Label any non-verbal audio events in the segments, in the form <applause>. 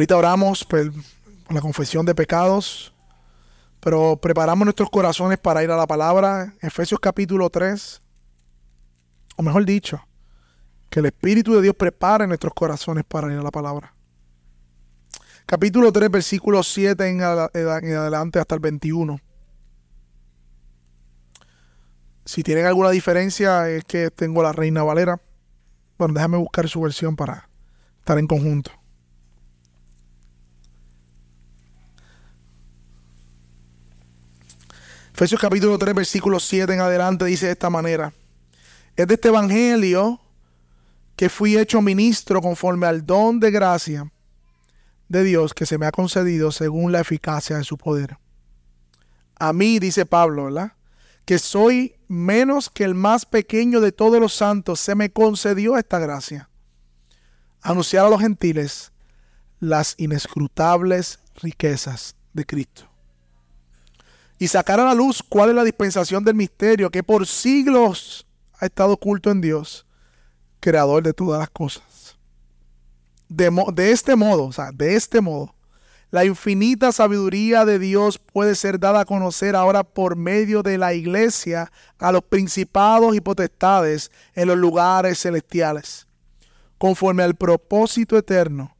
Ahorita oramos por, la confesión de pecados, pero preparamos nuestros corazones para ir a la palabra. Efesios capítulo 3, o mejor dicho, que el Espíritu de Dios prepare nuestros corazones para ir a la palabra. Capítulo 3, versículo 7 en, adelante hasta el 21. Si tienen alguna diferencia es que tengo la Reina Valera. Bueno, déjame buscar su versión para estar en conjunto. Efesios capítulo 3, versículo 7 en adelante dice de esta manera. Es de este evangelio que fui hecho ministro conforme al don de gracia de Dios que se me ha concedido según la eficacia de su poder. A mí, dice Pablo, ¿verdad? Que soy menos que el más pequeño de todos los santos, se me concedió esta gracia. Anunciar a los gentiles las inescrutables riquezas de Cristo y sacar a la luz cuál es la dispensación del misterio que por siglos ha estado oculto en Dios, creador de todas las cosas. De, este modo, o sea, de este modo, la infinita sabiduría de Dios puede ser dada a conocer ahora por medio de la iglesia a los principados y potestades en los lugares celestiales, conforme al propósito eterno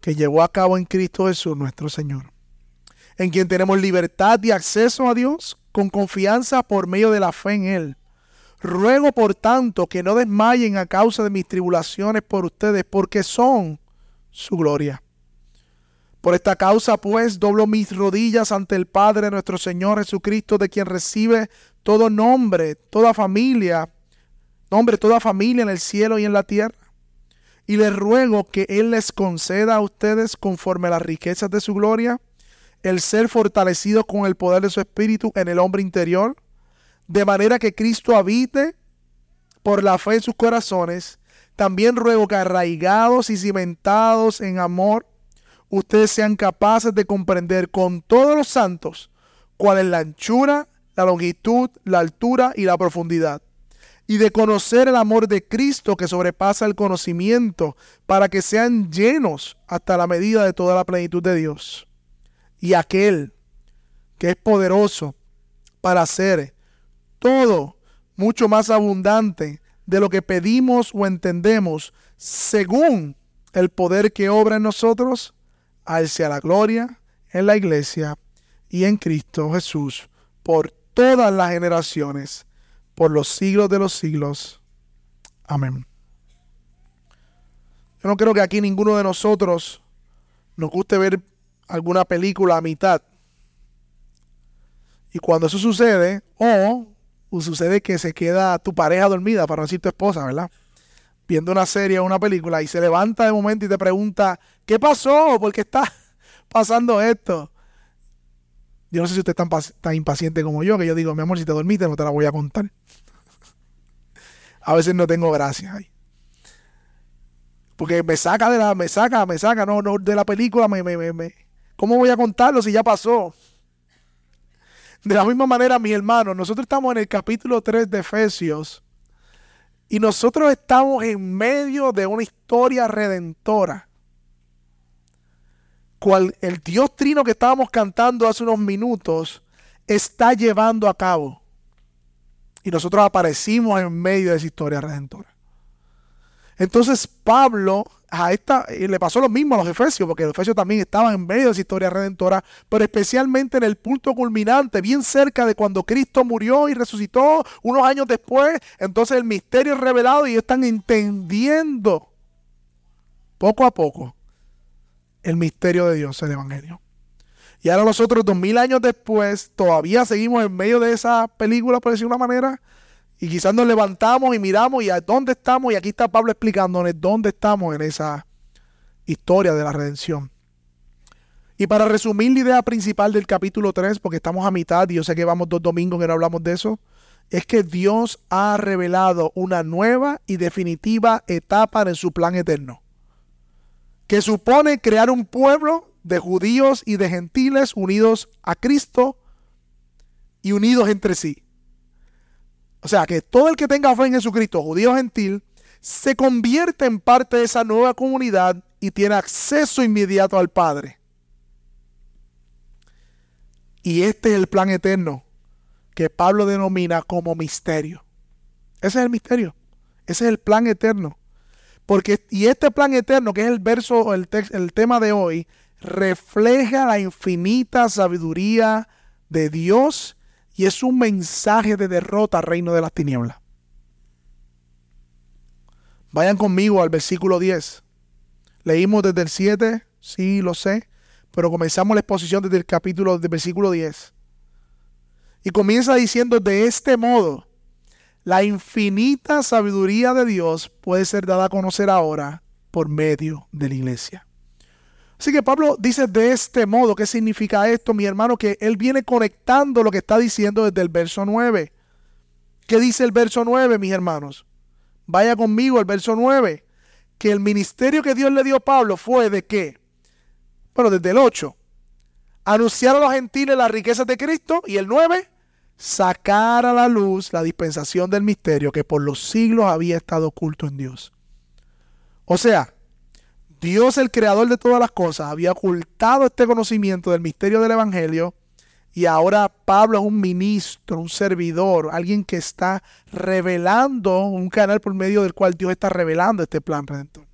que llevó a cabo en Cristo Jesús nuestro Señor en quien tenemos libertad y acceso a Dios con confianza por medio de la fe en Él. Ruego por tanto que no desmayen a causa de mis tribulaciones por ustedes, porque son su gloria. Por esta causa, pues, doblo mis rodillas ante el Padre nuestro Señor Jesucristo, de quien recibe todo nombre, toda familia, nombre, toda familia en el cielo y en la tierra. Y les ruego que Él les conceda a ustedes, conforme a las riquezas de su gloria, el ser fortalecido con el poder de su espíritu en el hombre interior, de manera que Cristo habite por la fe en sus corazones. También ruego que arraigados y cimentados en amor, ustedes sean capaces de comprender con todos los santos cuál es la anchura, la longitud, la altura y la profundidad, y de conocer el amor de Cristo que sobrepasa el conocimiento, para que sean llenos hasta la medida de toda la plenitud de Dios y aquel que es poderoso para hacer todo mucho más abundante de lo que pedimos o entendemos, según el poder que obra en nosotros, sea la gloria en la iglesia y en Cristo Jesús por todas las generaciones, por los siglos de los siglos. Amén. Yo no creo que aquí ninguno de nosotros nos guste ver alguna película a mitad. Y cuando eso sucede, o sucede que se queda tu pareja dormida, para no decir tu esposa, ¿verdad? Viendo una serie o una película y se levanta de momento y te pregunta, ¿qué pasó? ¿Por qué está <laughs> pasando esto? Yo no sé si usted es tan, tan impaciente como yo, que yo digo, mi amor, si te dormiste no te la voy a contar. <laughs> a veces no tengo gracia ahí. Porque me saca de la, me saca, me saca, no, no de la película, me, me, me, ¿Cómo voy a contarlo si ya pasó? De la misma manera, mis hermanos, nosotros estamos en el capítulo 3 de Efesios y nosotros estamos en medio de una historia redentora. Cual el Dios Trino que estábamos cantando hace unos minutos está llevando a cabo. Y nosotros aparecimos en medio de esa historia redentora. Entonces Pablo a esta, y le pasó lo mismo a los efesios, porque los efesios también estaban en medio de esa historia redentora, pero especialmente en el punto culminante, bien cerca de cuando Cristo murió y resucitó unos años después, entonces el misterio es revelado y ellos están entendiendo poco a poco el misterio de Dios, el Evangelio. Y ahora nosotros, dos mil años después, todavía seguimos en medio de esa película, por decir una manera, y quizás nos levantamos y miramos y a dónde estamos. Y aquí está Pablo explicándonos dónde estamos en esa historia de la redención. Y para resumir la idea principal del capítulo 3, porque estamos a mitad y yo sé que vamos dos domingos que no hablamos de eso, es que Dios ha revelado una nueva y definitiva etapa en su plan eterno, que supone crear un pueblo de judíos y de gentiles unidos a Cristo y unidos entre sí. O sea, que todo el que tenga fe en Jesucristo, judío o gentil, se convierte en parte de esa nueva comunidad y tiene acceso inmediato al Padre. Y este es el plan eterno que Pablo denomina como misterio. Ese es el misterio. Ese es el plan eterno. Porque, y este plan eterno, que es el verso, el, el tema de hoy, refleja la infinita sabiduría de Dios y es un mensaje de derrota al reino de las tinieblas. Vayan conmigo al versículo 10. Leímos desde el 7, sí, lo sé, pero comenzamos la exposición desde el capítulo del versículo 10. Y comienza diciendo, de este modo, la infinita sabiduría de Dios puede ser dada a conocer ahora por medio de la iglesia. Así que Pablo dice de este modo, ¿qué significa esto, mi hermano? Que él viene conectando lo que está diciendo desde el verso 9. ¿Qué dice el verso 9, mis hermanos? Vaya conmigo al verso 9. Que el ministerio que Dios le dio a Pablo fue de qué? Bueno, desde el 8. Anunciar a los gentiles las riquezas de Cristo. Y el 9 sacar a la luz la dispensación del misterio que por los siglos había estado oculto en Dios. O sea, Dios el creador de todas las cosas había ocultado este conocimiento del misterio del Evangelio y ahora Pablo es un ministro, un servidor, alguien que está revelando un canal por medio del cual Dios está revelando este plan redentor.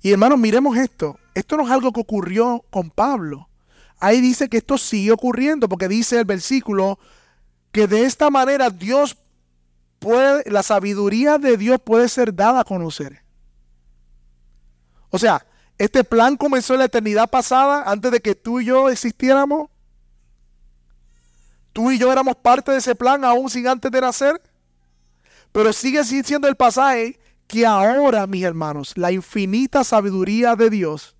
Y hermanos, miremos esto. Esto no es algo que ocurrió con Pablo ahí dice que esto sigue ocurriendo, porque dice el versículo que de esta manera Dios puede, la sabiduría de Dios puede ser dada a conocer. O sea, este plan comenzó en la eternidad pasada, antes de que tú y yo existiéramos. Tú y yo éramos parte de ese plan aún sin antes de nacer. Pero sigue siendo el pasaje que ahora, mis hermanos, la infinita sabiduría de Dios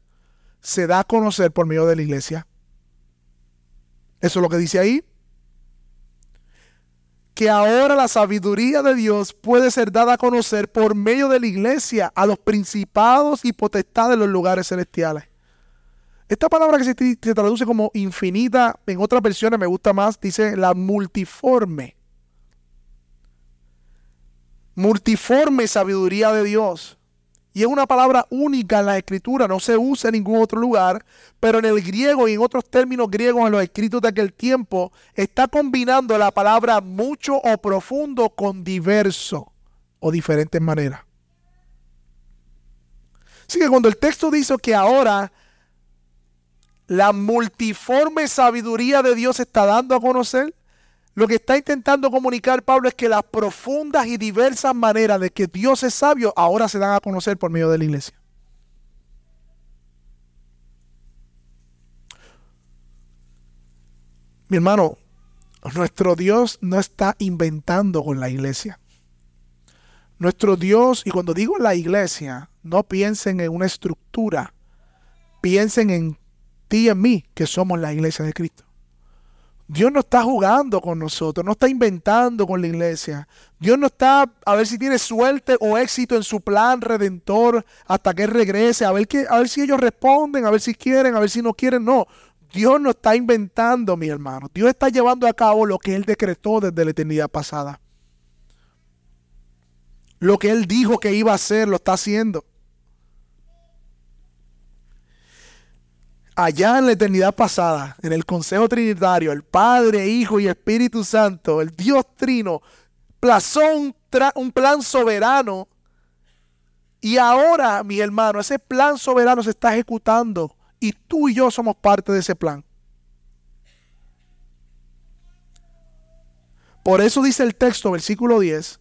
se da a conocer por medio de la iglesia. Eso es lo que dice ahí. Que ahora la sabiduría de Dios puede ser dada a conocer por medio de la iglesia a los principados y potestades de los lugares celestiales. Esta palabra que se, traduce como infinita, en otras versiones me gusta más, dice la multiforme. Multiforme sabiduría de Dios. Y es una palabra única en la escritura, no se usa en ningún otro lugar, pero en el griego y en otros términos griegos en los escritos de aquel tiempo está combinando la palabra mucho o profundo con diverso o diferentes maneras. Así que cuando el texto dice que ahora la multiforme sabiduría de Dios está dando a conocer, lo que está intentando comunicar Pablo es que las profundas y diversas maneras de que Dios es sabio ahora se dan a conocer por medio de la iglesia. Mi hermano, nuestro Dios no está inventando con la iglesia. Nuestro Dios, y cuando digo la iglesia, no piensen en una estructura, piensen en ti y en mí, que somos la iglesia de Cristo. Dios no está jugando con nosotros, no está inventando con la iglesia. Dios no está a ver si tiene suerte o éxito en su plan redentor hasta que regrese, a ver, a ver si ellos responden, a ver si quieren, a ver si no quieren. No, Dios no está inventando, mi hermano. Dios está llevando a cabo lo que Él decretó desde la eternidad pasada. Lo que Él dijo que iba a hacer, lo está haciendo. Allá en la eternidad pasada, en el Consejo Trinitario, el Padre, Hijo y Espíritu Santo, el Dios Trino, plazó un, plan soberano. Y ahora, mi hermano, ese plan soberano se está ejecutando. Y tú y yo somos parte de ese plan. Por eso dice el texto, versículo 10,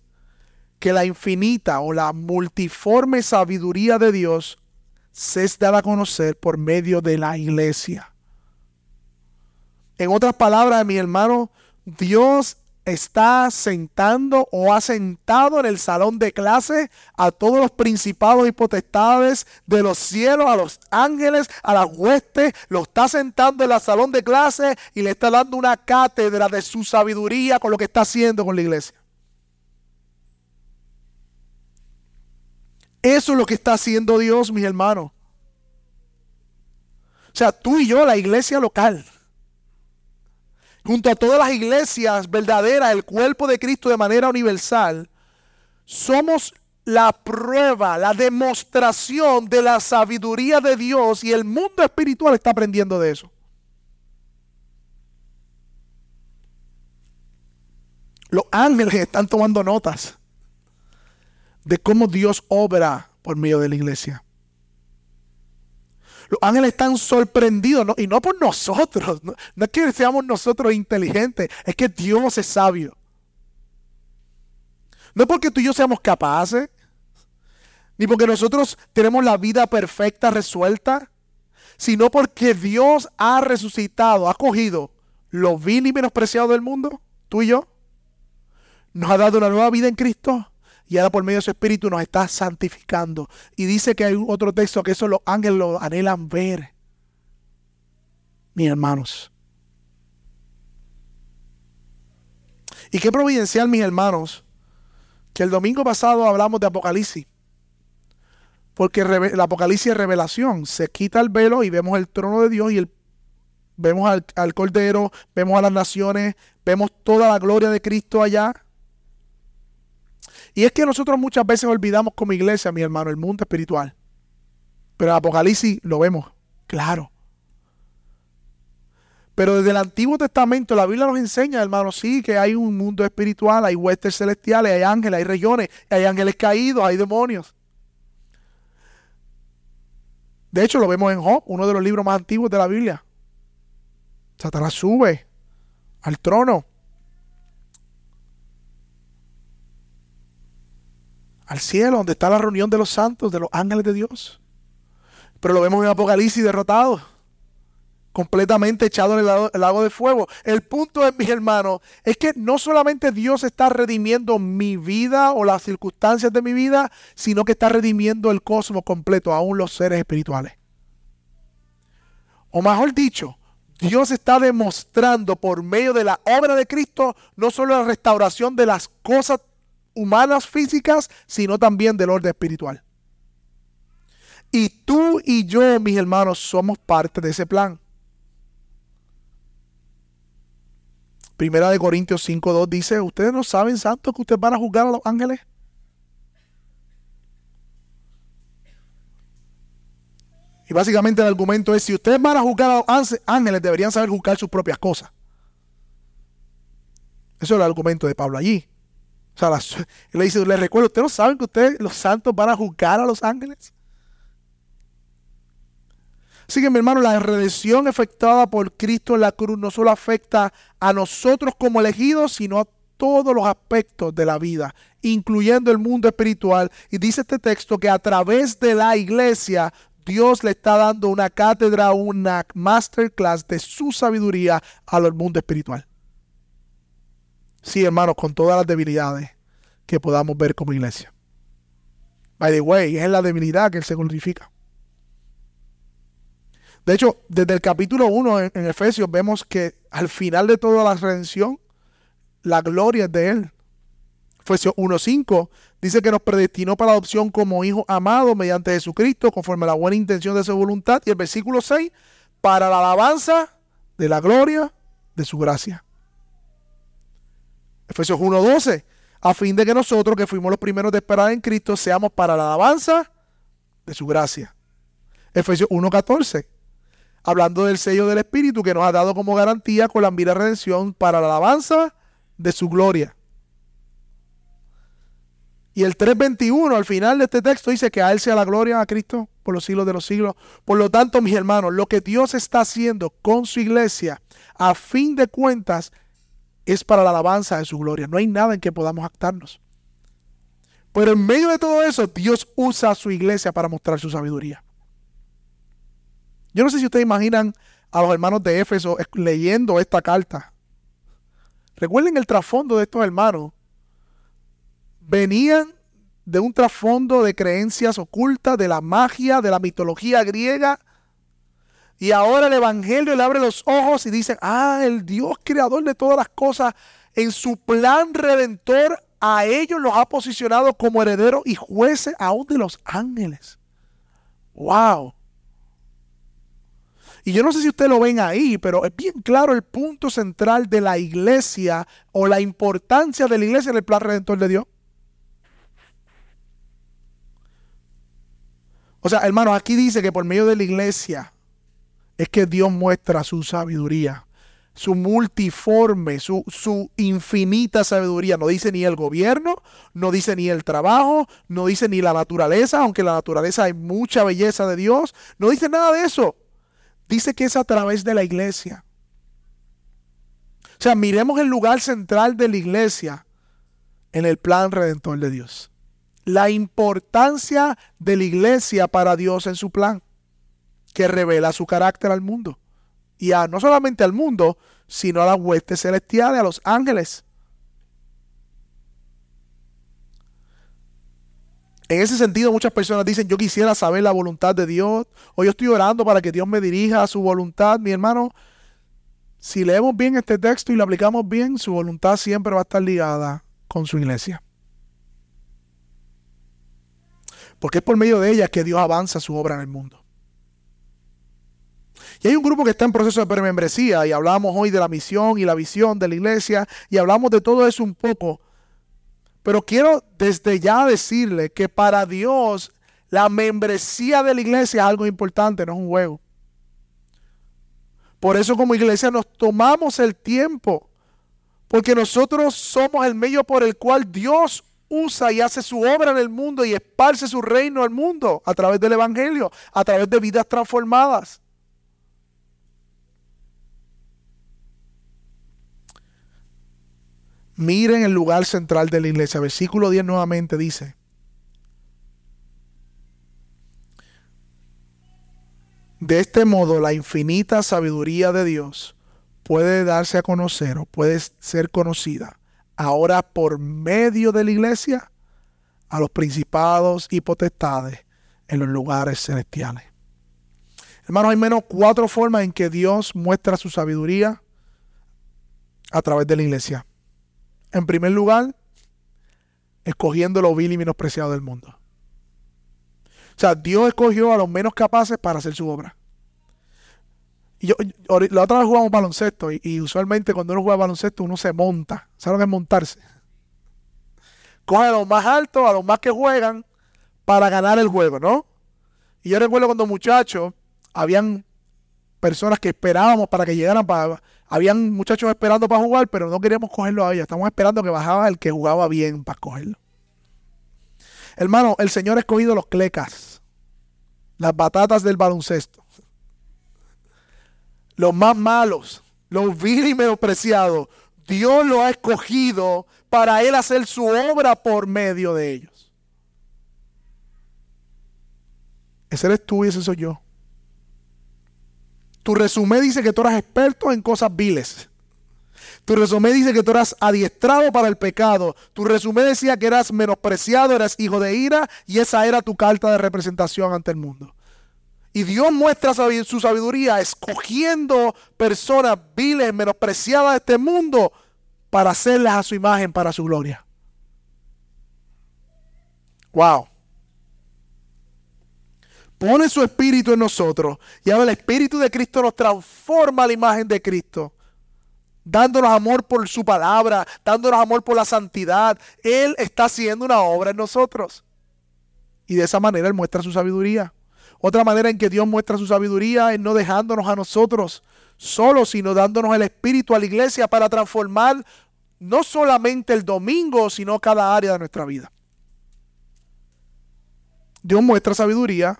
que la infinita o la multiforme sabiduría de Dios se es a conocer por medio de la iglesia. En otras palabras, mi hermano, Dios está sentando o ha sentado en el salón de clase a todos los principados y potestades de los cielos, a los ángeles, a las huestes, lo está sentando en el salón de clase y le está dando una cátedra de su sabiduría con lo que está haciendo con la iglesia. Eso es lo que está haciendo Dios, mis hermanos. O sea, tú y yo, la iglesia local, junto a todas las iglesias verdaderas, el cuerpo de Cristo de manera universal, somos la prueba, la demostración de la sabiduría de Dios y el mundo espiritual está aprendiendo de eso. Los ángeles están tomando notas de cómo Dios obra por medio de la iglesia. Los ángeles están sorprendidos, y no por nosotros, no, no, es que seamos nosotros inteligentes, es que Dios es sabio. No es porque tú y yo seamos capaces, ni porque nosotros tenemos la vida perfecta resuelta, sino porque Dios ha resucitado, ha cogido lo vil y menospreciado del mundo, tú y yo, nos ha dado una nueva vida en Cristo y ahora por medio de su Espíritu nos está santificando. Y dice que hay otro texto que eso los ángeles lo anhelan ver. Mis hermanos. Y qué providencial, mis hermanos, que el domingo pasado hablamos de Apocalipsis. Porque el Apocalipsis es revelación. Se quita el velo y vemos el trono de Dios y vemos al, al Cordero, vemos a las naciones, vemos toda la gloria de Cristo allá. Y es que nosotros muchas veces olvidamos como iglesia, mi hermano, el mundo espiritual. Pero en Apocalipsis lo vemos, claro. Pero desde el Antiguo Testamento la Biblia nos enseña, hermano, sí, que hay un mundo espiritual, hay huestes celestiales, hay ángeles, hay regiones, hay ángeles caídos, hay demonios. De hecho, lo vemos en Job, uno de los libros más antiguos de la Biblia. Satanás sube al trono al cielo, donde está la reunión de los santos, de los ángeles de Dios. Pero lo vemos en Apocalipsis derrotado, completamente echado en el lago, de fuego. El punto es, mis hermanos, es que no solamente Dios está redimiendo mi vida o las circunstancias de mi vida, sino que está redimiendo el cosmos completo, aún los seres espirituales. O mejor dicho, Dios está demostrando por medio de la obra de Cristo no solo la restauración de las cosas humanas físicas, sino también del orden espiritual. Y tú y yo, mis hermanos, somos parte de ese plan. Primera de Corintios 5.2 dice, ¿ustedes no saben, santos, que ustedes van a juzgar a los ángeles? Y básicamente el argumento es, si ustedes van a juzgar a los ángeles, deberían saber juzgar sus propias cosas. Eso es el argumento de Pablo allí. O sea, le dice, le recuerdo, ¿ustedes no saben que ustedes, los santos, van a juzgar a los ángeles? Así que mi hermano, la redención efectuada por Cristo en la cruz no solo afecta a nosotros como elegidos, sino a todos los aspectos de la vida, incluyendo el mundo espiritual. Y dice este texto que a través de la iglesia Dios le está dando una cátedra, una masterclass de su sabiduría al mundo espiritual. Sí, hermanos, con todas las debilidades que podamos ver como iglesia. By the way, es la debilidad que Él se glorifica. De hecho, desde el capítulo 1 en, Efesios vemos que al final de toda la redención, la gloria es de Él. Efesios 1.5 dice que nos predestinó para adopción como hijos amados mediante Jesucristo, conforme a la buena intención de su voluntad. Y el versículo 6, para la alabanza de la gloria de su gracia. Efesios 1:12, a fin de que nosotros que fuimos los primeros de esperar en Cristo seamos para la alabanza de su gracia. Efesios 1:14, hablando del sello del Espíritu que nos ha dado como garantía con la mira redención para la alabanza de su gloria. Y el 3.21 al final de este texto dice que a Él sea la gloria a Cristo por los siglos de los siglos. Por lo tanto, mis hermanos, lo que Dios está haciendo con su iglesia, a fin de cuentas, es para la alabanza de su gloria. No hay nada en que podamos actarnos. Pero en medio de todo eso, Dios usa a su iglesia para mostrar su sabiduría. Yo no sé si ustedes imaginan a los hermanos de Éfeso leyendo esta carta. Recuerden el trasfondo de estos hermanos. Venían de un trasfondo de creencias ocultas, de la magia, de la mitología griega, y ahora el Evangelio le abre los ojos y dice, ah, el Dios creador de todas las cosas, en su plan redentor, a ellos los ha posicionado como herederos y jueces aún de los ángeles. ¡Wow! Y yo no sé si ustedes lo ven ahí, pero es bien claro el punto central de la iglesia o la importancia de la iglesia en el plan redentor de Dios. O sea, hermanos, aquí dice que por medio de la iglesia es que Dios muestra su sabiduría, su multiforme, su, su, infinita sabiduría. No dice ni el gobierno, no dice ni el trabajo, no dice ni la naturaleza, aunque en la naturaleza hay mucha belleza de Dios. No dice nada de eso. Dice que es a través de la iglesia. O sea, miremos el lugar central de la iglesia en el plan redentor de Dios. La importancia de la iglesia para Dios en su plan, que revela su carácter al mundo. Y a, no solamente al mundo, sino a las huestes celestiales, a los ángeles. En ese sentido, muchas personas dicen, yo quisiera saber la voluntad de Dios, o yo estoy orando para que Dios me dirija a su voluntad. Mi hermano, si leemos bien este texto y lo aplicamos bien, su voluntad siempre va a estar ligada con su iglesia. Porque es por medio de ella que Dios avanza su obra en el mundo. Y hay un grupo que está en proceso de premembresía y hablamos hoy de la misión y la visión de la iglesia y hablamos de todo eso un poco. Pero quiero desde ya decirle que para Dios la membresía de la iglesia es algo importante, no es un juego. Por eso como iglesia nos tomamos el tiempo, porque nosotros somos el medio por el cual Dios usa y hace su obra en el mundo y esparce su reino al mundo a través del Evangelio, a través de vidas transformadas. Miren el lugar central de la iglesia. Versículo 10 nuevamente dice, De este modo, la infinita sabiduría de Dios puede darse a conocer o puede ser conocida ahora por medio de la iglesia a los principados y potestades en los lugares celestiales. Hermanos, hay menos cuatro formas en que Dios muestra su sabiduría a través de la iglesia. En primer lugar, escogiendo lo vil y menospreciado del mundo. O sea, Dios escogió a los menos capaces para hacer su obra. Y yo, la otra vez jugamos baloncesto y, usualmente cuando uno juega baloncesto uno se monta. ¿Saben qué es montarse? Coge a los más altos, a los más que juegan para ganar el juego, ¿no? Y yo recuerdo cuando muchachos, habían personas que esperábamos para que llegaran para... Habían muchachos esperando para jugar, pero no queríamos cogerlo a ellos. Estamos esperando que bajaba el que jugaba bien para cogerlo. Hermano, el Señor ha escogido los clecas las batatas del baloncesto. Los más malos, los vil y menospreciados, Dios lo ha escogido para Él hacer su obra por medio de ellos. Ese eres tú y ese soy yo. Tu resumen dice que tú eras experto en cosas viles. Tu resumen dice que tú eras adiestrado para el pecado. Tu resumen decía que eras menospreciado, eras hijo de ira y esa era tu carta de representación ante el mundo. Y Dios muestra su sabiduría escogiendo personas viles, menospreciadas de este mundo para hacerlas a su imagen, para su gloria. Wow. Pone su espíritu en nosotros y ahora el espíritu de Cristo nos transforma a la imagen de Cristo dándonos amor por su palabra, dándonos amor por la santidad. Él está haciendo una obra en nosotros. Y de esa manera Él muestra su sabiduría. Otra manera en que Dios muestra su sabiduría es no dejándonos a nosotros solos, sino dándonos el Espíritu a la iglesia para transformar no solamente el domingo, sino cada área de nuestra vida. Dios muestra sabiduría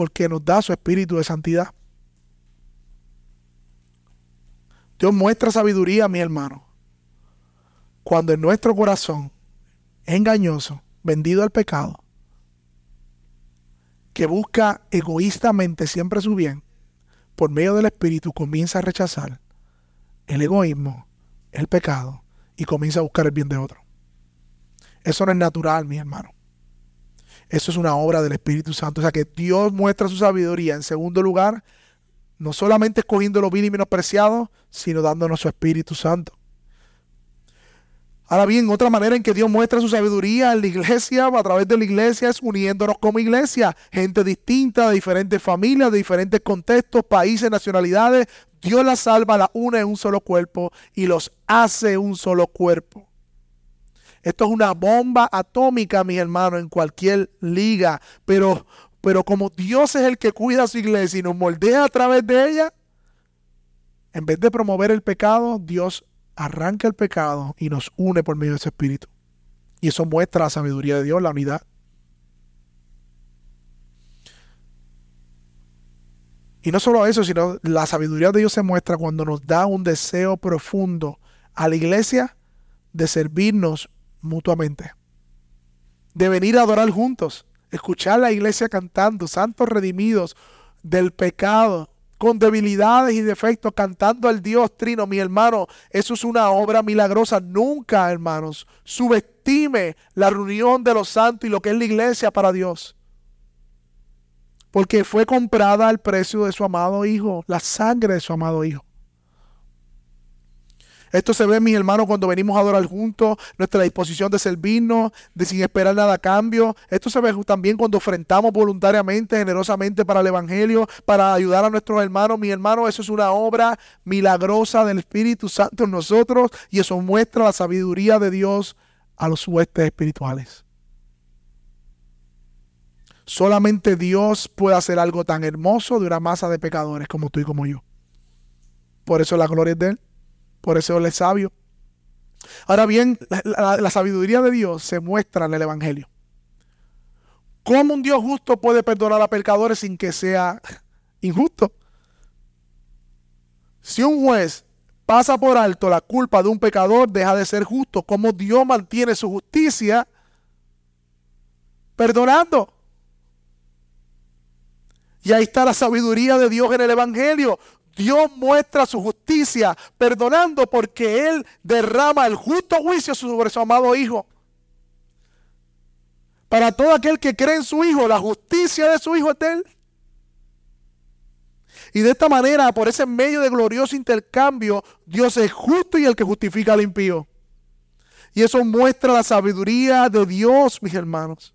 porque nos da su espíritu de santidad. Dios muestra sabiduría, mi hermano, cuando en nuestro corazón es engañoso, vendido al pecado, que busca egoístamente siempre su bien, por medio del Espíritu comienza a rechazar el egoísmo, el pecado, y comienza a buscar el bien de otro. Eso no es natural, mi hermano. Eso es una obra del Espíritu Santo. O sea que Dios muestra su sabiduría en segundo lugar no solamente escogiendo lo vil y menospreciado, sino dándonos su Espíritu Santo. Ahora bien, otra manera en que Dios muestra su sabiduría en la iglesia, a través de la iglesia, es uniéndonos como iglesia. Gente distinta, de diferentes familias, de diferentes contextos, países, nacionalidades. Dios las salva, las une en un solo cuerpo y los hace un solo cuerpo. Esto es una bomba atómica, mis hermanos, en cualquier liga. Pero, pero como Dios es el que cuida a su iglesia y nos moldea a través de ella, en vez de promover el pecado, Dios arranca el pecado y nos une por medio de ese espíritu. Y eso muestra la sabiduría de Dios, la unidad. Y no solo eso, sino la sabiduría de Dios se muestra cuando nos da un deseo profundo a la iglesia de servirnos mutuamente. De venir a adorar juntos, escuchar la iglesia cantando, santos redimidos del pecado, con debilidades y defectos, cantando al Dios Trino, mi hermano, eso es una obra milagrosa. Nunca, hermanos, subestime la reunión de los santos y lo que es la iglesia para Dios porque fue comprada al precio de su amado Hijo, la sangre de su amado Hijo. Esto se ve, mis hermanos, cuando venimos a adorar juntos, nuestra disposición de servirnos, de sin esperar nada a cambio. Esto se ve también cuando enfrentamos voluntariamente, generosamente para el Evangelio, para ayudar a nuestros hermanos. Mi hermano, eso es una obra milagrosa del Espíritu Santo en nosotros y eso muestra la sabiduría de Dios a los huestes espirituales. Solamente Dios puede hacer algo tan hermoso de una masa de pecadores como tú y como yo. Por eso la gloria es de Él. Por eso Él es sabio. Ahora bien, la, sabiduría de Dios se muestra en el Evangelio. ¿Cómo un Dios justo puede perdonar a pecadores sin que sea injusto? Si un juez pasa por alto la culpa de un pecador, deja de ser justo. ¿Cómo Dios mantiene su justicia perdonando? Y ahí está la sabiduría de Dios en el Evangelio. Dios muestra su justicia perdonando porque Él derrama el justo juicio sobre su amado Hijo. Para todo aquel que cree en su Hijo, la justicia de su Hijo es Él. Y de esta manera, por ese medio de glorioso intercambio, Dios es justo y el que justifica al impío. Y eso muestra la sabiduría de Dios, mis hermanos.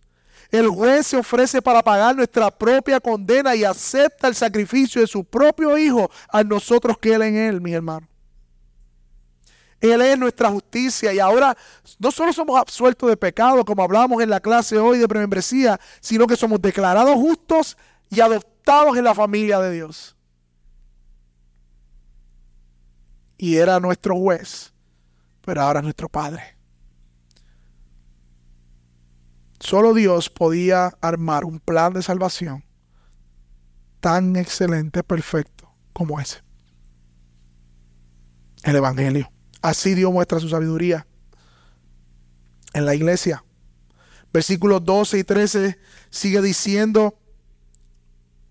El juez se ofrece para pagar nuestra propia condena y acepta el sacrificio de su propio Hijo a nosotros que Él en Él, mi hermano. Él es nuestra justicia y ahora no solo somos absueltos de pecado, como hablamos en la clase hoy de premembresía, sino que somos declarados justos y adoptados en la familia de Dios. Y era nuestro juez, pero ahora es nuestro Padre. Solo Dios podía armar un plan de salvación tan excelente, perfecto como ese. El Evangelio. Así Dios muestra su sabiduría en la iglesia. Versículos 12 y 13 sigue diciendo,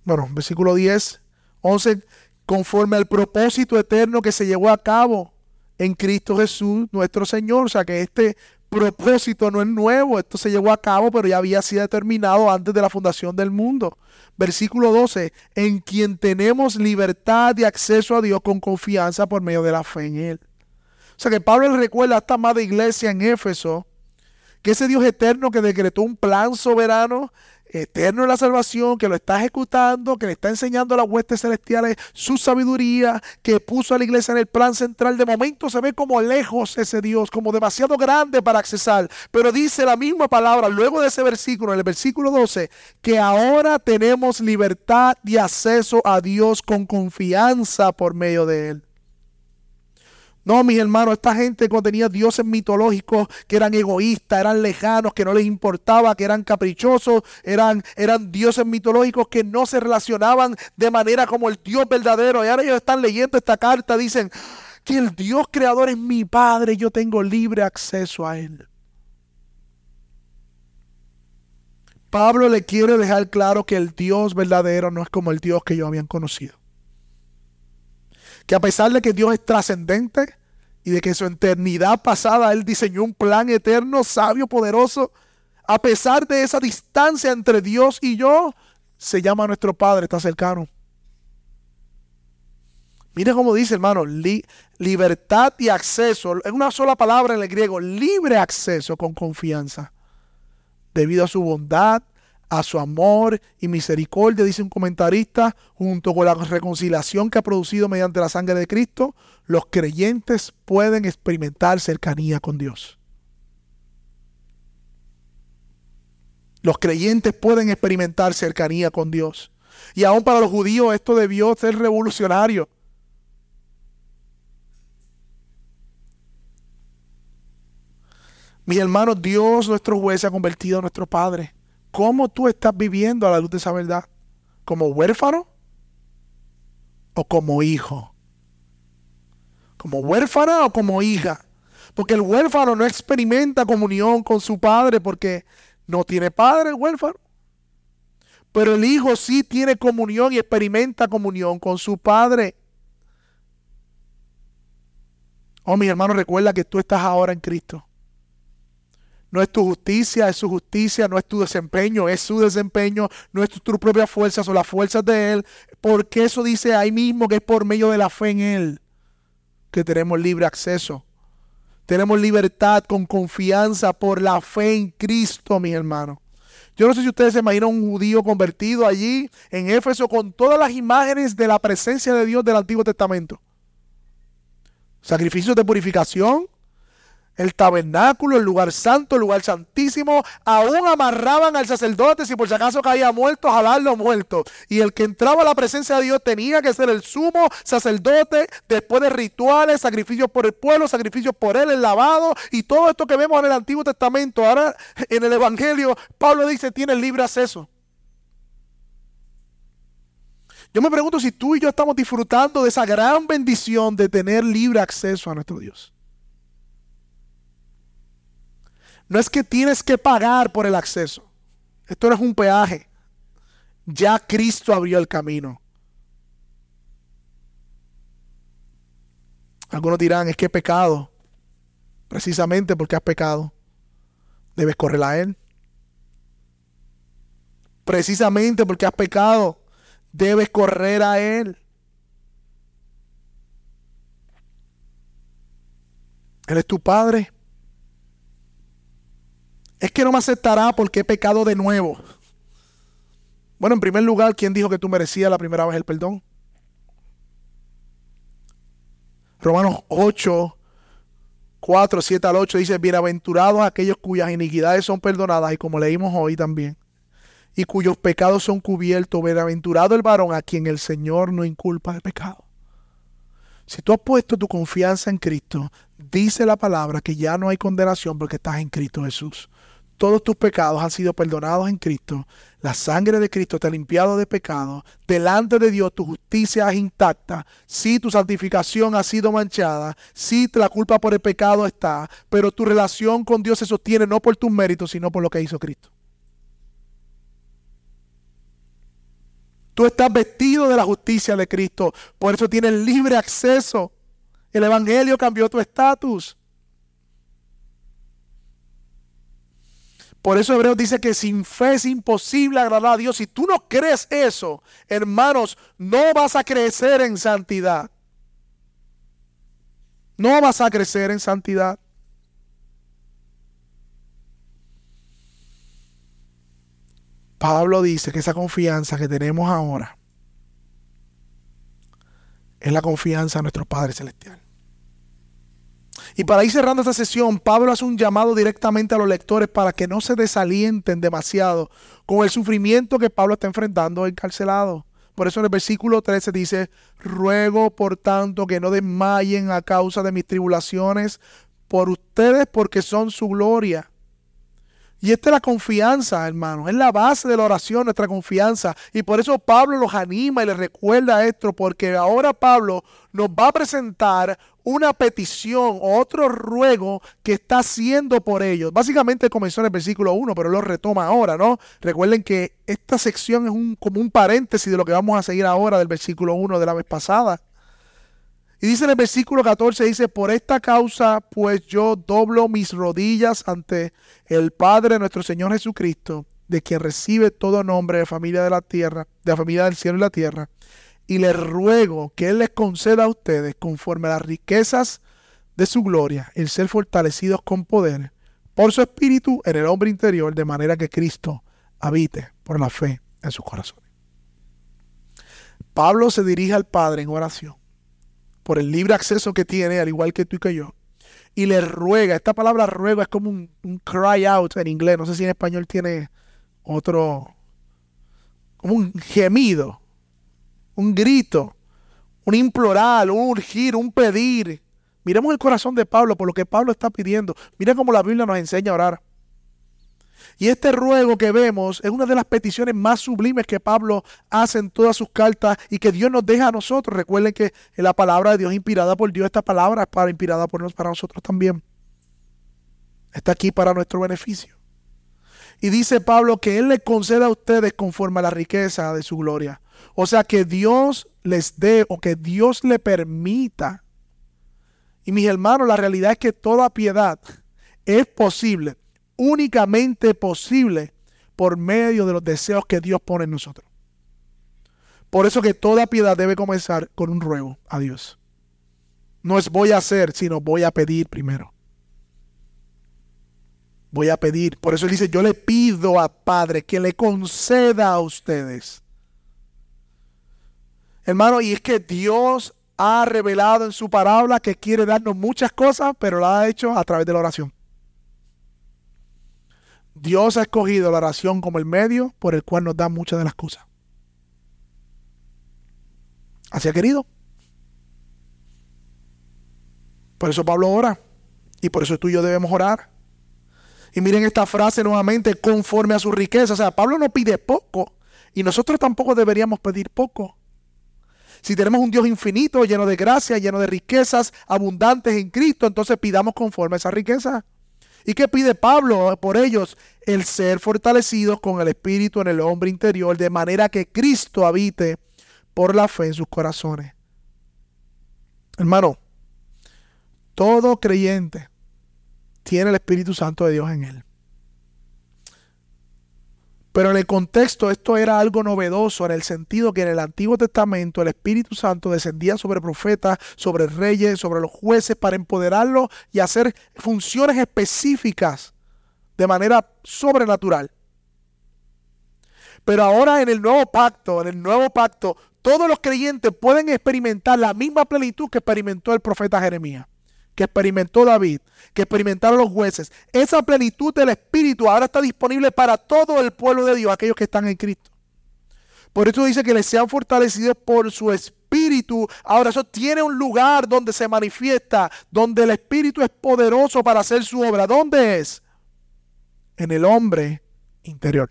bueno, versículo 10, 11, conforme al propósito eterno que se llevó a cabo en Cristo Jesús, nuestro Señor. O sea que este propósito no es nuevo, esto se llevó a cabo, pero ya había sido determinado antes de la fundación del mundo. Versículo 12, en quien tenemos libertad de acceso a Dios con confianza por medio de la fe en Él. O sea que Pablo recuerda a esta amada iglesia en Éfeso que ese Dios eterno que decretó un plan soberano eterno en la salvación, que lo está ejecutando, que le está enseñando a las huestes celestiales su sabiduría, que puso a la iglesia en el plan central. De momento se ve como lejos ese Dios, como demasiado grande para accesar. Pero dice la misma palabra luego de ese versículo, en el versículo 12, que ahora tenemos libertad y acceso a Dios con confianza por medio de Él. No, mis hermanos, esta gente cuando tenía dioses mitológicos que eran egoístas, eran lejanos, que no les importaba, que eran caprichosos, eran, eran dioses mitológicos que no se relacionaban de manera como el Dios verdadero. Y ahora ellos están leyendo esta carta, dicen que el Dios creador es mi Padre yo tengo libre acceso a Él. Pablo le quiere dejar claro que el Dios verdadero no es como el Dios que ellos habían conocido que a pesar de que Dios es trascendente y de que su eternidad pasada Él diseñó un plan eterno, sabio, poderoso, a pesar de esa distancia entre Dios y yo, se llama nuestro Padre, está cercano. Mire cómo dice, hermano, libertad y acceso. Es una sola palabra en el griego, libre acceso con confianza. Debido a su bondad, a su amor y misericordia, dice un comentarista, junto con la reconciliación que ha producido mediante la sangre de Cristo, los creyentes pueden experimentar cercanía con Dios. Los creyentes pueden experimentar cercanía con Dios. Y aún para los judíos esto debió ser revolucionario. Mis hermanos, Dios, nuestro juez, se ha convertido en nuestro Padre. ¿Cómo tú estás viviendo a la luz de esa verdad? ¿Como huérfano o como hijo? ¿Como huérfana o como hija? Porque el huérfano no experimenta comunión con su padre porque no tiene padre el huérfano. Pero el hijo sí tiene comunión y experimenta comunión con su padre. Oh, mi hermano, recuerda que tú estás ahora en Cristo. No es tu justicia, es su justicia, no es tu desempeño, es su desempeño, no es tu, propia fuerza, son las fuerzas de Él. Porque eso dice ahí mismo que es por medio de la fe en Él que tenemos libre acceso. Tenemos libertad con confianza por la fe en Cristo, mis hermanos. Yo no sé si ustedes se imaginan un judío convertido allí en Éfeso con todas las imágenes de la presencia de Dios del Antiguo Testamento. Sacrificios de purificación, el tabernáculo, el lugar santo, el lugar santísimo, aún amarraban al sacerdote si por si acaso caía muerto, jalarlo muerto. Y el que entraba a la presencia de Dios tenía que ser el sumo sacerdote después de rituales, sacrificios por el pueblo, sacrificios por él, el lavado y todo esto que vemos en el Antiguo Testamento. Ahora en el Evangelio, Pablo dice, tiene libre acceso. Yo me pregunto si tú y yo estamos disfrutando de esa gran bendición de tener libre acceso a nuestro Dios. No es que tienes que pagar por el acceso. Esto no es un peaje. Ya Cristo abrió el camino. Algunos dirán, es que pecado. Precisamente porque has pecado. Debes correr a Él. Precisamente porque has pecado. Debes correr a Él. Él es tu Padre es que no me aceptará porque he pecado de nuevo. Bueno, en primer lugar, ¿quién dijo que tú merecías la primera vez el perdón? Romanos 8, 4, 7 al 8 dice, bienaventurados aquellos cuyas iniquidades son perdonadas, y como leímos hoy también, y cuyos pecados son cubiertos, bienaventurado el varón a quien el Señor no inculpa de pecado. Si tú has puesto tu confianza en Cristo, dice la palabra que ya no hay condenación porque estás en Cristo Jesús todos tus pecados han sido perdonados en Cristo. La sangre de Cristo te ha limpiado de pecado. Delante de Dios tu justicia es intacta. Si tu santificación ha sido manchada, si la culpa por el pecado está, pero tu relación con Dios se sostiene no por tus méritos, sino por lo que hizo Cristo. Tú estás vestido de la justicia de Cristo, por eso tienes libre acceso. El Evangelio cambió tu estatus. Por eso Hebreos dice que sin fe es imposible agradar a Dios. Si tú no crees eso, hermanos, no vas a crecer en santidad. No vas a crecer en santidad. Pablo dice que esa confianza que tenemos ahora es la confianza en nuestro Padre Celestial. Y para ir cerrando esta sesión, Pablo hace un llamado directamente a los lectores para que no se desalienten demasiado con el sufrimiento que Pablo está enfrentando encarcelado. Por eso en el versículo 13 dice, ruego por tanto que no desmayen a causa de mis tribulaciones por ustedes porque son su gloria. Y esta es la confianza, hermano. Es la base de la oración, nuestra confianza. Y por eso Pablo los anima y les recuerda esto, porque ahora Pablo nos va a presentar una petición o otro ruego que está haciendo por ellos. Básicamente comenzó en el versículo 1, pero lo retoma ahora, ¿no? Recuerden que esta sección es un, como un paréntesis de lo que vamos a seguir ahora del versículo 1 de la vez pasada. Y dice en el versículo 14, dice, por esta causa pues yo doblo mis rodillas ante el Padre nuestro Señor Jesucristo, de quien recibe todo nombre de familia de la tierra, de la familia del cielo y la tierra, y le ruego que Él les conceda a ustedes, conforme a las riquezas de su gloria, el ser fortalecidos con poder por su espíritu en el hombre interior, de manera que Cristo habite por la fe en sus corazones. Pablo se dirige al Padre en oración por el libre acceso que tiene, al igual que tú y que yo, y le ruega, esta palabra ruega es como un, cry out en inglés, no sé si en español tiene otro, como un gemido, un grito, un implorar, un urgir, un pedir. Miremos el corazón de Pablo por lo que Pablo está pidiendo. Mira cómo la Biblia nos enseña a orar. Y este ruego que vemos es una de las peticiones más sublimes que Pablo hace en todas sus cartas y que Dios nos deja a nosotros. Recuerden que la palabra de Dios inspirada por Dios, esta palabra es para inspirada por para nosotros también. Está aquí para nuestro beneficio. Y dice Pablo que Él le conceda a ustedes conforme a la riqueza de su gloria. O sea, que Dios les dé o que Dios le permita. Y mis hermanos, la realidad es que toda piedad es posible únicamente posible por medio de los deseos que Dios pone en nosotros. Por eso que toda piedad debe comenzar con un ruego a Dios. No es voy a hacer, sino voy a pedir primero. Voy a pedir. Por eso él dice, yo le pido a Padre que le conceda a ustedes. Hermano, y es que Dios ha revelado en su palabra que quiere darnos muchas cosas, pero lo ha hecho a través de la oración. Dios ha escogido la oración como el medio por el cual nos da muchas de las cosas. Así ha querido. Por eso Pablo ora. Y por eso tú y yo debemos orar. Y miren esta frase nuevamente, conforme a su riqueza. O sea, Pablo no pide poco. Y nosotros tampoco deberíamos pedir poco. Si tenemos un Dios infinito, lleno de gracia, lleno de riquezas abundantes en Cristo, entonces pidamos conforme a esa riqueza. ¿Y qué pide Pablo por ellos? El ser fortalecidos con el Espíritu en el hombre interior, de manera que Cristo habite por la fe en sus corazones. Hermano, todo creyente tiene el Espíritu Santo de Dios en él. Pero en el contexto esto era algo novedoso en el sentido que en el Antiguo Testamento el Espíritu Santo descendía sobre profetas, sobre reyes, sobre los jueces para empoderarlos y hacer funciones específicas de manera sobrenatural. Pero ahora en el nuevo pacto, en el nuevo pacto, todos los creyentes pueden experimentar la misma plenitud que experimentó el profeta Jeremías que experimentó David, que experimentaron los jueces, esa plenitud del Espíritu ahora está disponible para todo el pueblo de Dios, aquellos que están en Cristo. Por eso dice que les sean fortalecidos por su Espíritu. Ahora eso tiene un lugar donde se manifiesta, donde el Espíritu es poderoso para hacer su obra. ¿Dónde es? En el hombre interior.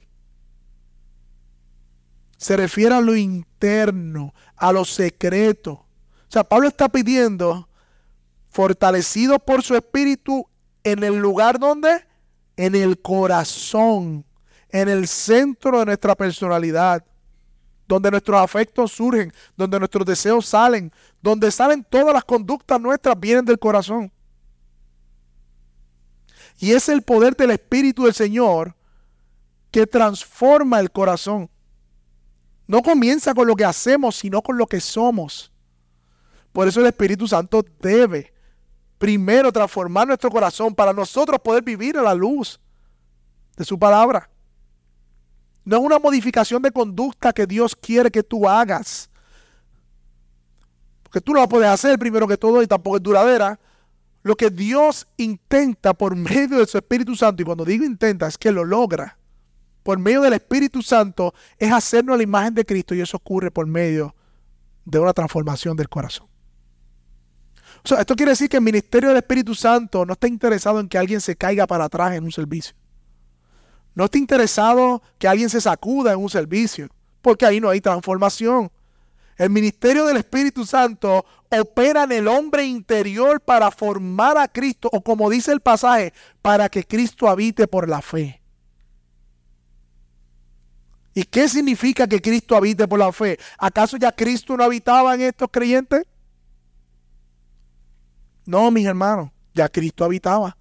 Se refiere a lo interno, a lo secreto. O sea, Pablo está pidiendo fortalecidos por su espíritu en el lugar donde? En el corazón, en el centro de nuestra personalidad, donde nuestros afectos surgen, donde nuestros deseos salen, donde salen todas las conductas nuestras, vienen del corazón. Y es el poder del Espíritu del Señor que transforma el corazón. No comienza con lo que hacemos, sino con lo que somos. Por eso el Espíritu Santo debe primero transformar nuestro corazón para nosotros poder vivir a la luz de su palabra. No es una modificación de conducta que Dios quiere que tú hagas. Porque tú no la puedes hacer primero que todo y tampoco es duradera. Lo que Dios intenta por medio de su Espíritu Santo, y cuando digo intenta es que lo logra, por medio del Espíritu Santo, es hacernos la imagen de Cristo y eso ocurre por medio de una transformación del corazón esto quiere decir que el ministerio del Espíritu Santo no está interesado en que alguien se caiga para atrás en un servicio. No está interesado que alguien se sacuda en un servicio, porque ahí no hay transformación. El ministerio del Espíritu Santo opera en el hombre interior para formar a Cristo, o como dice el pasaje, para que Cristo habite por la fe. ¿Y qué significa que Cristo habite por la fe? ¿Acaso ya Cristo no habitaba en estos creyentes? No, mis hermanos, ya Cristo habitaba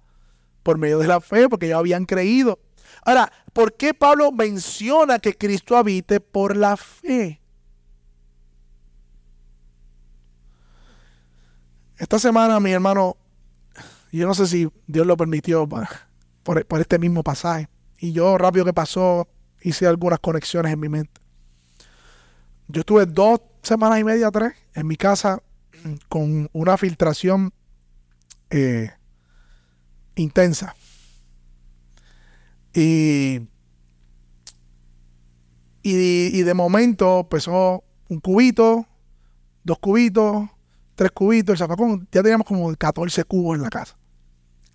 por medio de la fe, porque ya habían creído. Ahora, ¿por qué Pablo menciona que Cristo habite por la fe? Esta semana, mi hermano, yo no sé si Dios lo permitió por, por este mismo pasaje. Y yo, rápido que pasó, hice algunas conexiones en mi mente. Yo estuve dos semanas y media, tres, en mi casa con una filtración eh, intensa. Y Y, de momento empezó un cubito, dos cubitos, tres cubitos, el zafacón. Ya teníamos como 14 cubos en la casa.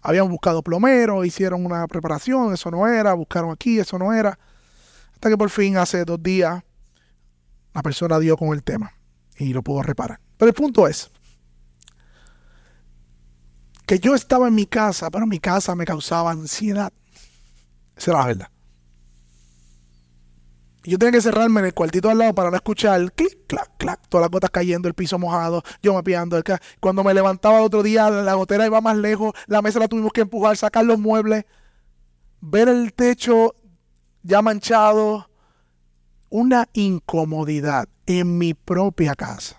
Habían buscado plomero, hicieron una preparación, eso no era, buscaron aquí, eso no era. Hasta que por fin hace dos días la persona dio con el tema y lo pudo reparar. Pero el punto es que yo estaba en mi casa, pero mi casa me causaba ansiedad. Esa era la verdad. Yo tenía que cerrarme en el cuartito al lado para no escuchar clic, clac, clac, todas las gotas cayendo, el piso mojado, yo mapeando. Cuando me levantaba el otro día, la gotera iba más lejos, la mesa la tuvimos que empujar, sacar los muebles, ver el techo ya manchado, una incomodidad en mi propia casa.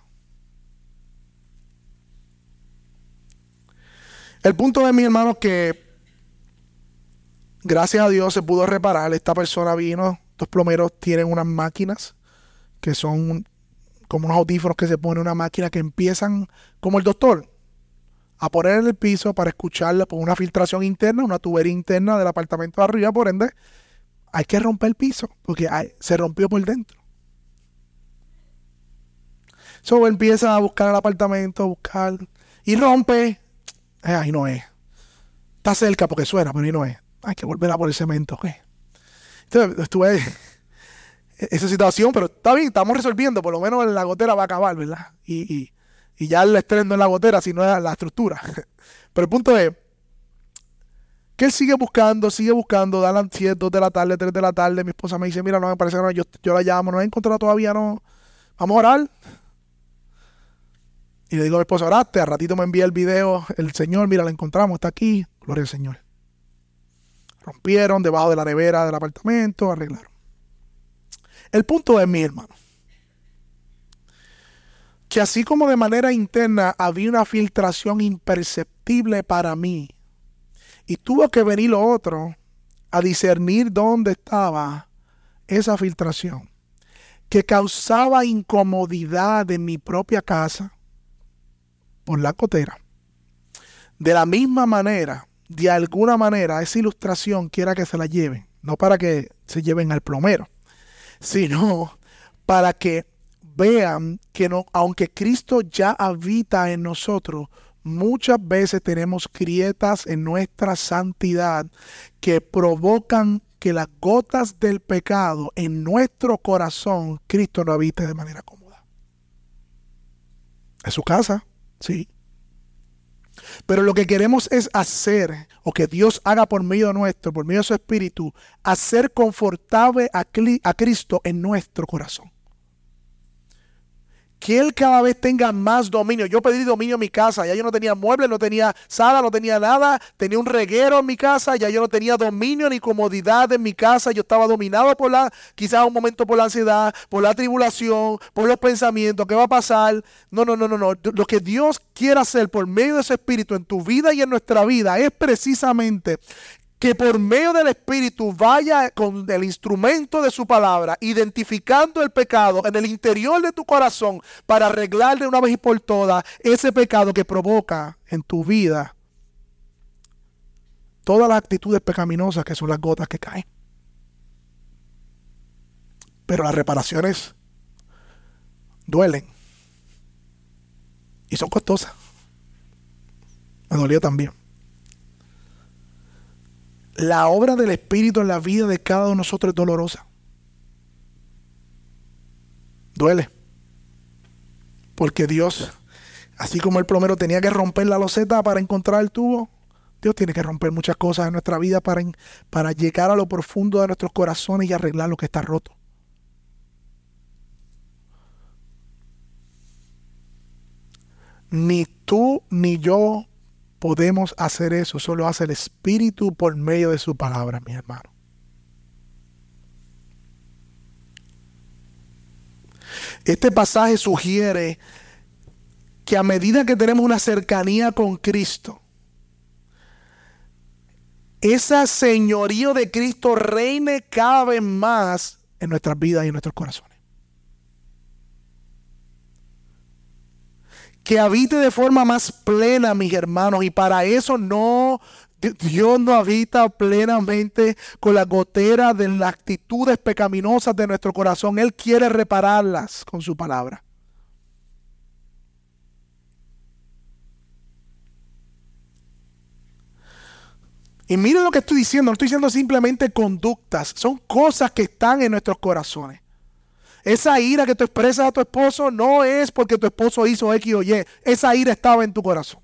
El punto de mi hermano que gracias a Dios se pudo reparar. Esta persona vino, estos plomeros tienen unas máquinas que son como unos audífonos que se pone una máquina que empiezan como el doctor a poner en el piso para escucharla por una filtración interna, una tubería interna del apartamento de arriba, por ende, hay que romper el piso porque se rompió por dentro. So empieza a buscar el apartamento, a buscar y rompe. Eh, ahí no es. Está cerca porque suena, pero ahí no es hay que volver a por el cemento. Entonces estuve <laughs> esa situación, pero está bien, estamos resolviendo, por lo menos la gotera va a acabar, ¿verdad? Y, ya el estrés no es la gotera, sino es la estructura. <laughs> Pero el punto es que él sigue buscando, sigue buscando, da las 7, 2 de la tarde, 3 de la tarde, mi esposa me dice, mira, no me parece que no, yo, la llamo, no he encontrado todavía, no, vamos a orar. Y le digo a mi esposa, oraste, a ratito me envía el video, el Señor, mira, la encontramos, está aquí, gloria al Señor. Rompieron debajo de la nevera del apartamento, arreglaron. El punto es, mi hermano, que así como de manera interna había una filtración imperceptible para mí, y tuvo que venir lo otro a discernir dónde estaba esa filtración, que causaba incomodidad en mi propia casa por la cotera. De la misma manera, de alguna manera esa ilustración quiera que se la lleven, no para que se lleven al plomero, sino para que vean que no, aunque Cristo ya habita en nosotros, muchas veces tenemos grietas en nuestra santidad que provocan que las gotas del pecado en nuestro corazón, Cristo no habite de manera cómoda. Es su casa, sí. Pero lo que queremos es hacer, o que Dios haga por medio nuestro, por medio de su Espíritu, hacer confortable a, a Cristo en nuestro corazón que Él cada vez tenga más dominio. Yo pedí dominio en mi casa, ya yo no tenía muebles, no tenía sala, no tenía nada, tenía un reguero en mi casa, ya yo no tenía dominio ni comodidad en mi casa, yo estaba dominado por la, quizás un momento por la ansiedad, por la tribulación, por los pensamientos, ¿qué va a pasar? No, no, no, no, no. Lo que Dios quiere hacer por medio de ese Espíritu en tu vida y en nuestra vida es precisamente que por medio del Espíritu vaya con el instrumento de su palabra, identificando el pecado en el interior de tu corazón para arreglar de una vez y por todas ese pecado que provoca en tu vida todas las actitudes pecaminosas que son las gotas que caen. Pero las reparaciones duelen y son costosas. Me dolió también la obra del Espíritu en la vida de cada uno de nosotros es dolorosa. Duele. Porque Dios, así como el plomero tenía que romper la loseta para encontrar el tubo, Dios tiene que romper muchas cosas en nuestra vida para, para llegar a lo profundo de nuestros corazones y arreglar lo que está roto. Ni tú ni yo podemos hacer eso, solo hace el Espíritu por medio de su palabra, mi hermano. Este pasaje sugiere que a medida que tenemos una cercanía con Cristo, ese señorío de Cristo reine cada vez más en nuestras vidas y en nuestros corazones. Que habite de forma más plena, mis hermanos. Y para eso no Dios no habita plenamente con la gotera de las actitudes pecaminosas de nuestro corazón. Él quiere repararlas con su palabra. Y miren lo que estoy diciendo, no estoy diciendo simplemente conductas, son cosas que están en nuestros corazones. Esa ira que tú expresas a tu esposo no es porque tu esposo hizo X o Y, esa ira estaba en tu corazón.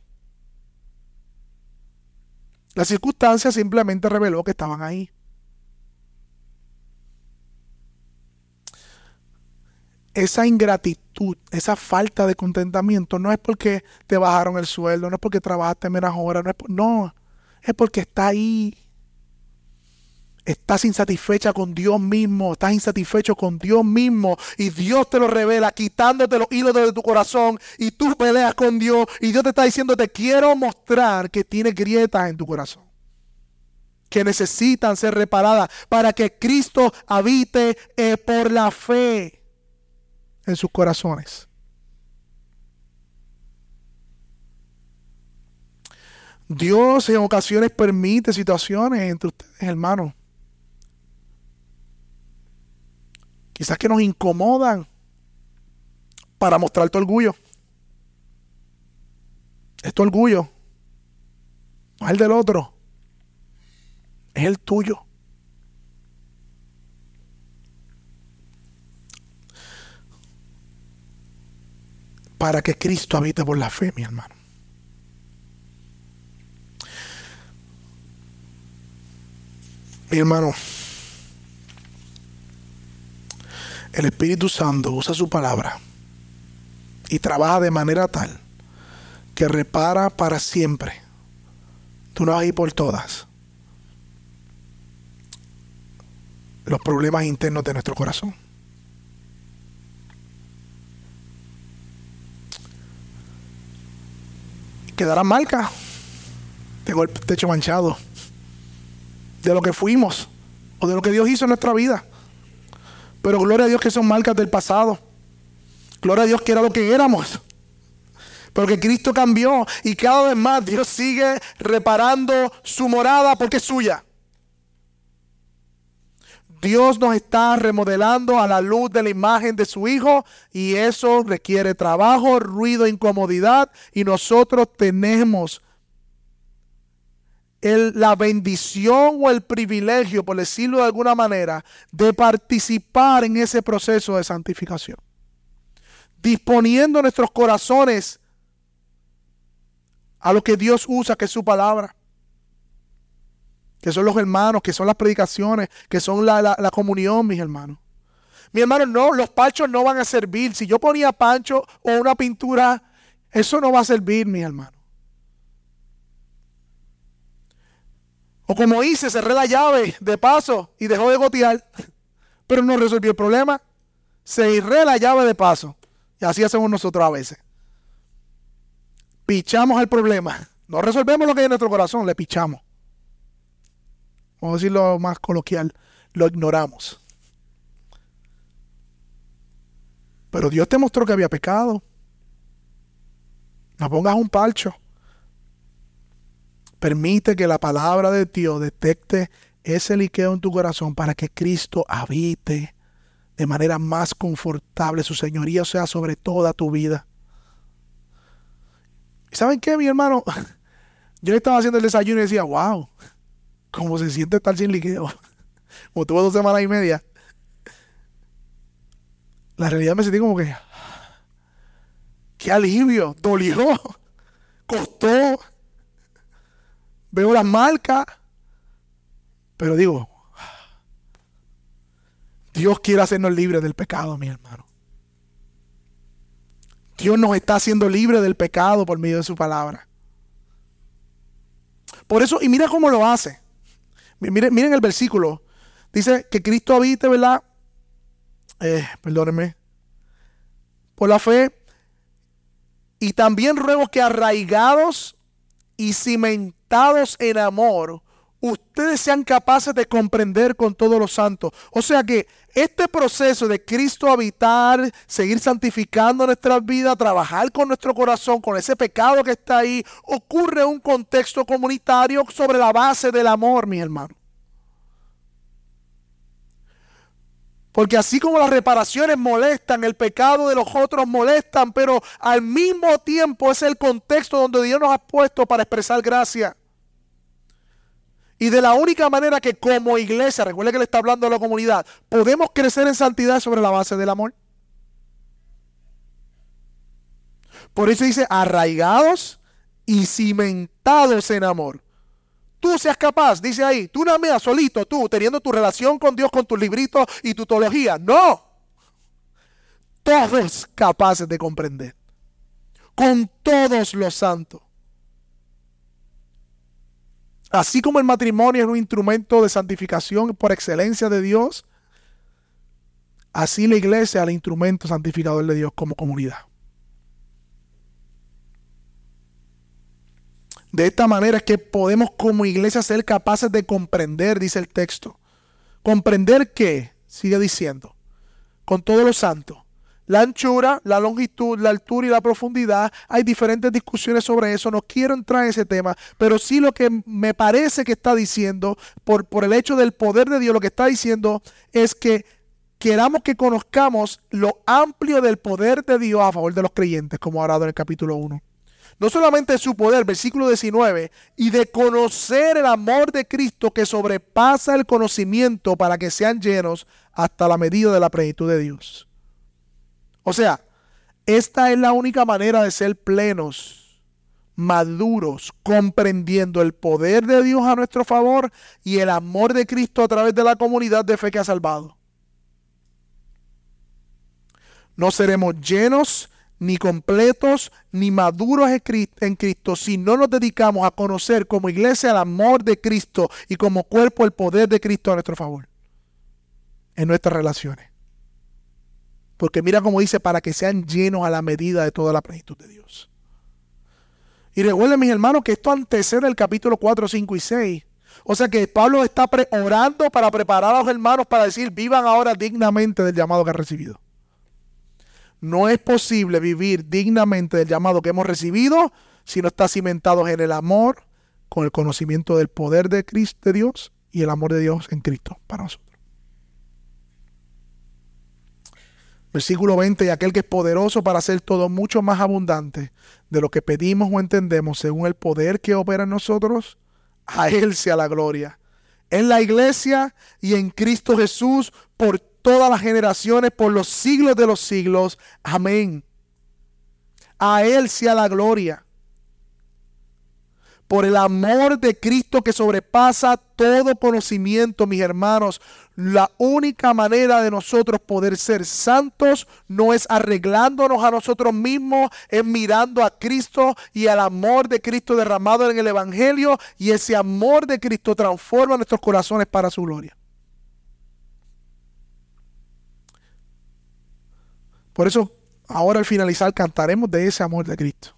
La circunstancia simplemente reveló que estaban ahí. Esa ingratitud, esa falta de contentamiento no es porque te bajaron el sueldo, no es porque trabajaste menos horas, no es, no, es porque está ahí Estás insatisfecha con Dios mismo, estás insatisfecho con Dios mismo y Dios te lo revela quitándote los hilos de tu corazón y tú peleas con Dios y Dios te está diciendo te quiero mostrar que tiene grietas en tu corazón que necesitan ser reparadas para que Cristo habite eh, por la fe en sus corazones. Dios en ocasiones permite situaciones entre ustedes, hermanos quizás que nos incomodan para mostrar tu orgullo. Es orgullo, no es el del otro, es el tuyo. Para que Cristo habite por la fe, mi hermano. Mi hermano. El Espíritu Santo usa su palabra y trabaja de manera tal que repara para siempre, tú no vas a ir por todas, los problemas internos de nuestro corazón. Quedará marca. Tengo el techo manchado de lo que fuimos o de lo que Dios hizo en nuestra vida. Pero gloria a Dios que son marcas del pasado. Gloria a Dios que era lo que éramos. Pero que Cristo cambió y cada vez más Dios sigue reparando su morada porque es suya. Dios nos está remodelando a la luz de la imagen de su Hijo y eso requiere trabajo, ruido, incomodidad y nosotros tenemos la bendición o el privilegio, por decirlo de alguna manera, de participar en ese proceso de santificación. Disponiendo nuestros corazones a lo que Dios usa, que es su palabra. Que son los hermanos, que son las predicaciones, que son la, la comunión, mis hermanos. Mi hermano, no, los panchos no van a servir. Si yo ponía pancho o una pintura, eso no va a servir, mis hermanos. O como hice, cerré la llave de paso y dejó de gotear, <laughs> pero no resolvió el problema. Cerré la llave de paso. Y así hacemos nosotros a veces. Pichamos el problema. No resolvemos lo que hay en nuestro corazón, le pichamos. Vamos a decirlo más coloquial, lo ignoramos. Pero Dios te mostró que había pecado. No pongas un palcho. Permite que la palabra de Dios detecte ese liqueo en tu corazón para que Cristo habite de manera más confortable. Su señoría sea sobre toda tu vida. ¿Y saben qué, mi hermano? <laughs> Yo le estaba haciendo el desayuno y decía, wow, cómo se siente estar sin liqueo. <laughs> Como tuve dos semanas y media. La realidad me sentí como que, qué alivio, dolió, <laughs> costó veo las marcas, pero digo, Dios quiere hacernos libres del pecado, mi hermano. Dios nos está haciendo libres del pecado por medio de su palabra. Por eso, y mira cómo lo hace. Miren, el versículo. Dice que Cristo habite, ¿verdad? Eh, perdónenme. Por la fe. Y también ruego que arraigados y cimentados en amor, ustedes sean capaces de comprender con todos los santos. O sea que este proceso de Cristo habitar, seguir santificando nuestra vida, trabajar con nuestro corazón, con ese pecado que está ahí, ocurre en un contexto comunitario sobre la base del amor, mi hermano. Porque así como las reparaciones molestan, el pecado de los otros molestan, pero al mismo tiempo es el contexto donde Dios nos ha puesto para expresar gracia. Y de la única manera que como iglesia, recuerde que le está hablando a la comunidad, podemos crecer en santidad sobre la base del amor. Por eso dice arraigados y cimentados en amor. Tú seas capaz, dice ahí, tú no mía, solito, tú, teniendo tu relación con Dios, con tus libritos y tu teología. No. Todos capaces de comprender. Con todos los santos. Así como el matrimonio es un instrumento de santificación por excelencia de Dios, así la iglesia es el instrumento santificador de Dios como comunidad. De esta manera es que podemos como iglesia ser capaces de comprender, dice el texto. ¿Comprender qué? Sigue diciendo. Con todos los santos la anchura, la longitud, la altura y la profundidad. Hay diferentes discusiones sobre eso. No quiero entrar en ese tema, pero sí lo que me parece que está diciendo, por, por el hecho del poder de Dios, lo que está diciendo es que queramos que conozcamos lo amplio del poder de Dios a favor de los creyentes, como ha hablado en el capítulo 1. No solamente su poder, versículo 19, y de conocer el amor de Cristo que sobrepasa el conocimiento para que sean llenos hasta la medida de la plenitud de Dios. O sea, esta es la única manera de ser plenos, maduros, comprendiendo el poder de Dios a nuestro favor y el amor de Cristo a través de la comunidad de fe que ha salvado. No seremos llenos, ni completos, ni maduros en Cristo si no nos dedicamos a conocer como iglesia el amor de Cristo y como cuerpo el poder de Cristo a nuestro favor en nuestras relaciones. Porque mira cómo dice, para que sean llenos a la medida de toda la plenitud de Dios. Y recuerden, mis hermanos, que esto antecede el capítulo 4, 5 y 6. O sea que Pablo está orando para preparar a los hermanos para decir, vivan ahora dignamente del llamado que han recibido. No es posible vivir dignamente del llamado que hemos recibido si no está cimentados en el amor, con el conocimiento del poder de Cristo, de Dios y el amor de Dios en Cristo para nosotros. Versículo 20, y aquel que es poderoso para hacer todo mucho más abundante de lo que pedimos o entendemos según el poder que opera en nosotros, a Él sea la gloria. En la iglesia y en Cristo Jesús por todas las generaciones, por los siglos de los siglos. Amén. A Él sea la gloria por el amor de Cristo que sobrepasa todo conocimiento, mis hermanos. La única manera de nosotros poder ser santos no es arreglándonos a nosotros mismos, es mirando a Cristo y al amor de Cristo derramado en el Evangelio y ese amor de Cristo transforma nuestros corazones para su gloria. Por eso, ahora al finalizar cantaremos de ese amor de Cristo.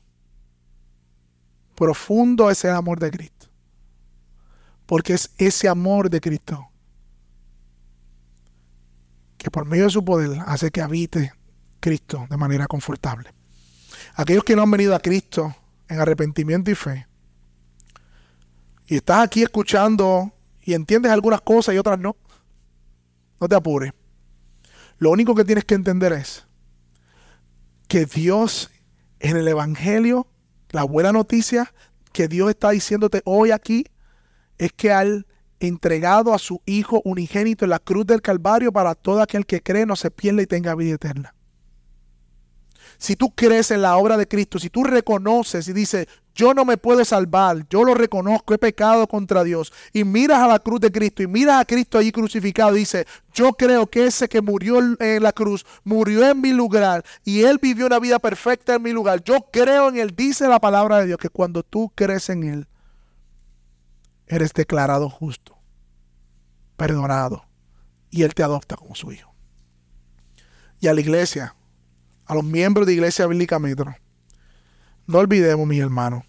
Profundo es el amor de Cristo. Porque es ese amor de Cristo que por medio de su poder hace que habite Cristo de manera confortable. Aquellos que no han venido a Cristo en arrepentimiento y fe, y estás aquí escuchando y entiendes algunas cosas y otras no, no te apures. Lo único que tienes que entender es que Dios en el Evangelio la buena noticia que Dios está diciéndote hoy aquí es que al entregado a su Hijo unigénito en la cruz del Calvario para todo aquel que cree no se pierda y tenga vida eterna. Si tú crees en la obra de Cristo, si tú reconoces y dices, yo no me puedo salvar, yo lo reconozco, he pecado contra Dios, y miras a la cruz de Cristo y miras a Cristo allí crucificado. Y dices, yo creo que ese que murió en la cruz, murió en mi lugar y él vivió una vida perfecta en mi lugar, yo creo en él, dice la palabra de Dios, que cuando tú crees en él, eres declarado justo, perdonado, y él te adopta como su hijo. Y a la iglesia, a los miembros de Iglesia Bíblica Metro. No olvidemos, mis hermanos,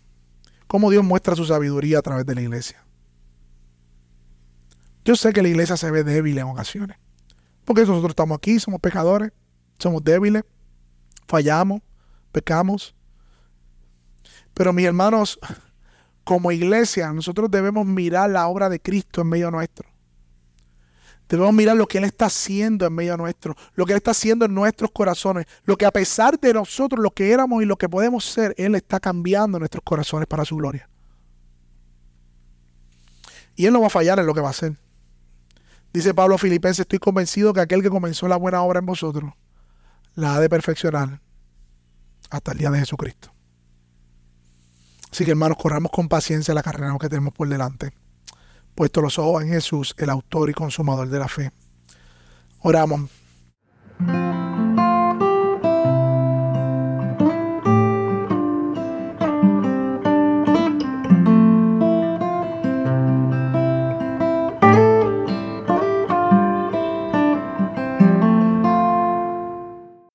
cómo Dios muestra su sabiduría a través de la iglesia. Yo sé que la iglesia se ve débil en ocasiones. Porque nosotros estamos aquí, somos pecadores, somos débiles, fallamos, pecamos. Pero mis hermanos, como iglesia, nosotros debemos mirar la obra de Cristo en medio nuestro. Debemos mirar lo que Él está haciendo en medio nuestro, lo que Él está haciendo en nuestros corazones, lo que a pesar de nosotros, lo que éramos y lo que podemos ser, Él está cambiando nuestros corazones para su gloria. Y Él no va a fallar en lo que va a hacer. Dice Pablo Filipenses, estoy convencido que aquel que comenzó la buena obra en vosotros, la ha de perfeccionar hasta el día de Jesucristo. Así que hermanos, corramos con paciencia la carrera que tenemos por delante puesto los ojos en Jesús, el autor y consumador de la fe. Oramos.